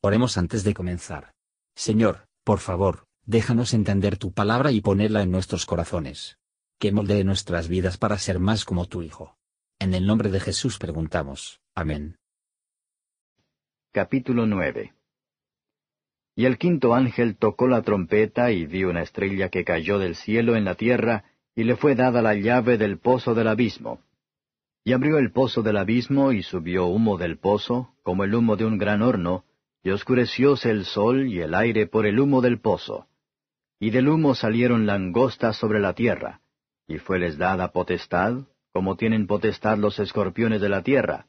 Oremos antes de comenzar. Señor, por favor, déjanos entender tu palabra y ponerla en nuestros corazones. Que moldee nuestras vidas para ser más como tu Hijo. En el nombre de Jesús preguntamos. Amén. Capítulo 9 Y el quinto ángel tocó la trompeta y vio una estrella que cayó del cielo en la tierra, y le fue dada la llave del pozo del abismo. Y abrió el pozo del abismo y subió humo del pozo, como el humo de un gran horno, y oscurecióse el sol y el aire por el humo del pozo. Y del humo salieron langostas sobre la tierra, y fueles dada potestad, como tienen potestad los escorpiones de la tierra,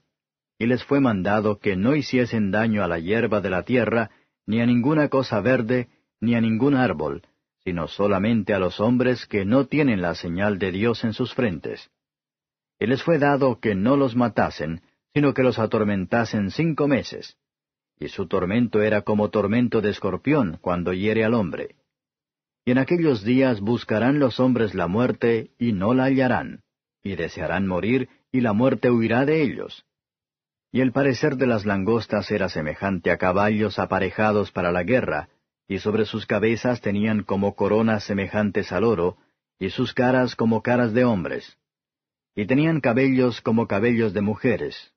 y les fue mandado que no hiciesen daño a la hierba de la tierra, ni a ninguna cosa verde, ni a ningún árbol, sino solamente a los hombres que no tienen la señal de Dios en sus frentes. Y les fue dado que no los matasen, sino que los atormentasen cinco meses y su tormento era como tormento de escorpión cuando hiere al hombre. Y en aquellos días buscarán los hombres la muerte, y no la hallarán, y desearán morir, y la muerte huirá de ellos. Y el parecer de las langostas era semejante a caballos aparejados para la guerra, y sobre sus cabezas tenían como coronas semejantes al oro, y sus caras como caras de hombres. Y tenían cabellos como cabellos de mujeres,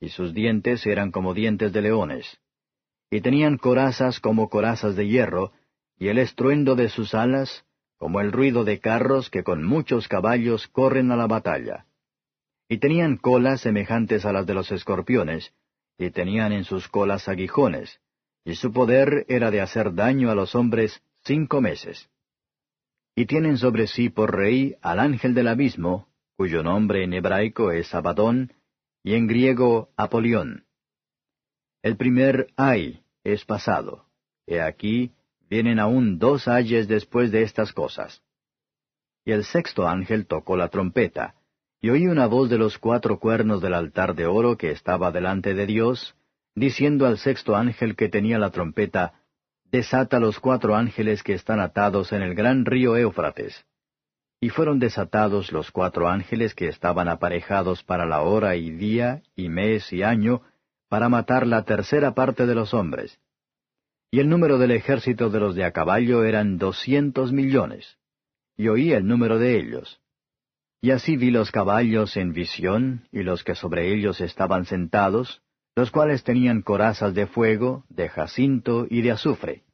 y sus dientes eran como dientes de leones y tenían corazas como corazas de hierro, y el estruendo de sus alas como el ruido de carros que con muchos caballos corren a la batalla. Y tenían colas semejantes a las de los escorpiones, y tenían en sus colas aguijones, y su poder era de hacer daño a los hombres cinco meses. Y tienen sobre sí por rey al ángel del abismo, cuyo nombre en hebraico es Abadón, y en griego Apolión. El primer ay es pasado. He aquí, vienen aún dos ayes después de estas cosas. Y el sexto ángel tocó la trompeta, y oí una voz de los cuatro cuernos del altar de oro que estaba delante de Dios, diciendo al sexto ángel que tenía la trompeta, Desata los cuatro ángeles que están atados en el gran río Éufrates. Y fueron desatados los cuatro ángeles que estaban aparejados para la hora y día y mes y año, para matar la tercera parte de los hombres. Y el número del ejército de los de a caballo eran doscientos millones. Y oí el número de ellos. Y así vi los caballos en visión, y los que sobre ellos estaban sentados, los cuales tenían corazas de fuego, de jacinto y de azufre.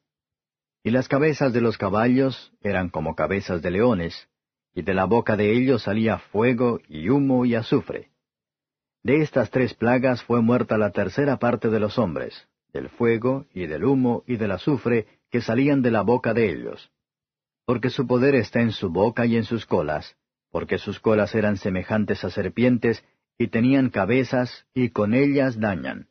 Y las cabezas de los caballos eran como cabezas de leones, y de la boca de ellos salía fuego y humo y azufre. De estas tres plagas fue muerta la tercera parte de los hombres, del fuego y del humo y del azufre que salían de la boca de ellos. Porque su poder está en su boca y en sus colas, porque sus colas eran semejantes a serpientes y tenían cabezas y con ellas dañan.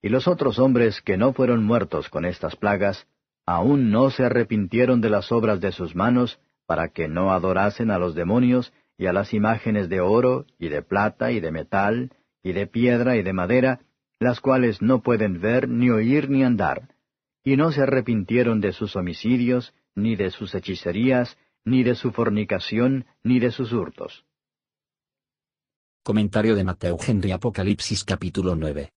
Y los otros hombres que no fueron muertos con estas plagas, aún no se arrepintieron de las obras de sus manos, para que no adorasen a los demonios y a las imágenes de oro, y de plata, y de metal, y de piedra, y de madera, las cuales no pueden ver, ni oír, ni andar, y no se arrepintieron de sus homicidios, ni de sus hechicerías, ni de su fornicación, ni de sus hurtos. Comentario de Mateo Henry Apocalipsis capítulo 9.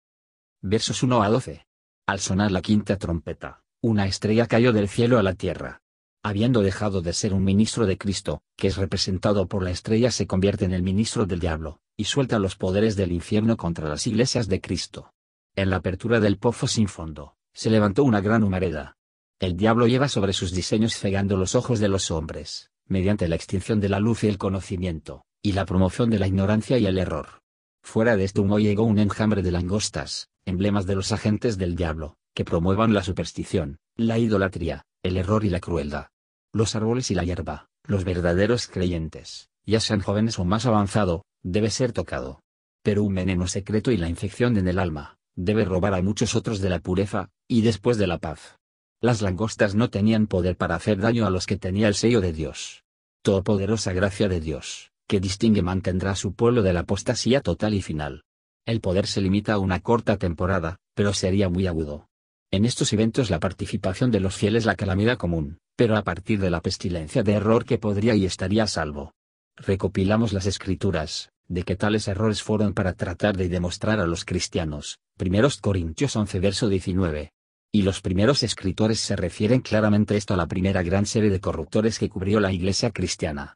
Versos 1 a 12. Al sonar la quinta trompeta, una estrella cayó del cielo a la tierra habiendo dejado de ser un ministro de Cristo, que es representado por la estrella se convierte en el ministro del diablo, y suelta los poderes del infierno contra las iglesias de Cristo. En la apertura del pozo sin fondo, se levantó una gran humareda. El diablo lleva sobre sus diseños cegando los ojos de los hombres, mediante la extinción de la luz y el conocimiento, y la promoción de la ignorancia y el error. Fuera de este humo llegó un enjambre de langostas, emblemas de los agentes del diablo, que promuevan la superstición, la idolatría, el error y la crueldad. Los árboles y la hierba, los verdaderos creyentes, ya sean jóvenes o más avanzado, debe ser tocado. Pero un veneno secreto y la infección en el alma, debe robar a muchos otros de la pureza, y después de la paz. Las langostas no tenían poder para hacer daño a los que tenía el sello de Dios. Todopoderosa gracia de Dios, que distingue mantendrá a su pueblo de la apostasía total y final. El poder se limita a una corta temporada, pero sería muy agudo. En estos eventos la participación de los fieles la calamidad común, pero a partir de la pestilencia de error que podría y estaría salvo. Recopilamos las escrituras, de que tales errores fueron para tratar de demostrar a los cristianos, primeros Corintios 11 verso 19, Y los primeros escritores se refieren claramente esto a la primera gran serie de corruptores que cubrió la iglesia cristiana.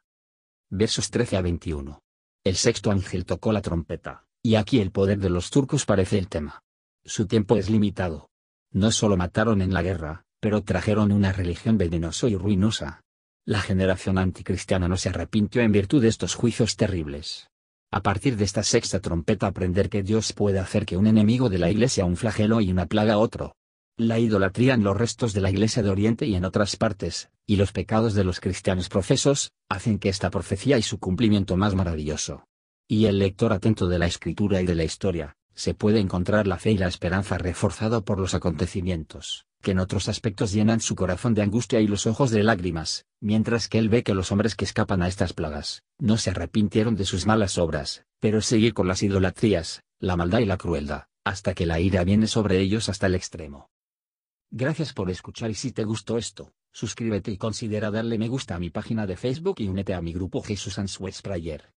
Versos 13 a 21. El sexto ángel tocó la trompeta, y aquí el poder de los turcos parece el tema. Su tiempo es limitado. No solo mataron en la guerra, pero trajeron una religión venenosa y ruinosa. La generación anticristiana no se arrepintió en virtud de estos juicios terribles. A partir de esta sexta trompeta aprender que Dios puede hacer que un enemigo de la iglesia un flagelo y una plaga otro, la idolatría en los restos de la Iglesia de Oriente y en otras partes, y los pecados de los cristianos profesos, hacen que esta profecía y su cumplimiento más maravilloso. Y el lector atento de la escritura y de la historia, se puede encontrar la fe y la esperanza reforzado por los acontecimientos, que en otros aspectos llenan su corazón de angustia y los ojos de lágrimas, mientras que él ve que los hombres que escapan a estas plagas, no se arrepintieron de sus malas obras, pero seguir con las idolatrías, la maldad y la crueldad, hasta que la ira viene sobre ellos hasta el extremo. Gracias por escuchar y si te gustó esto, suscríbete y considera darle me gusta a mi página de Facebook y únete a mi grupo Jesús Answers Prayer.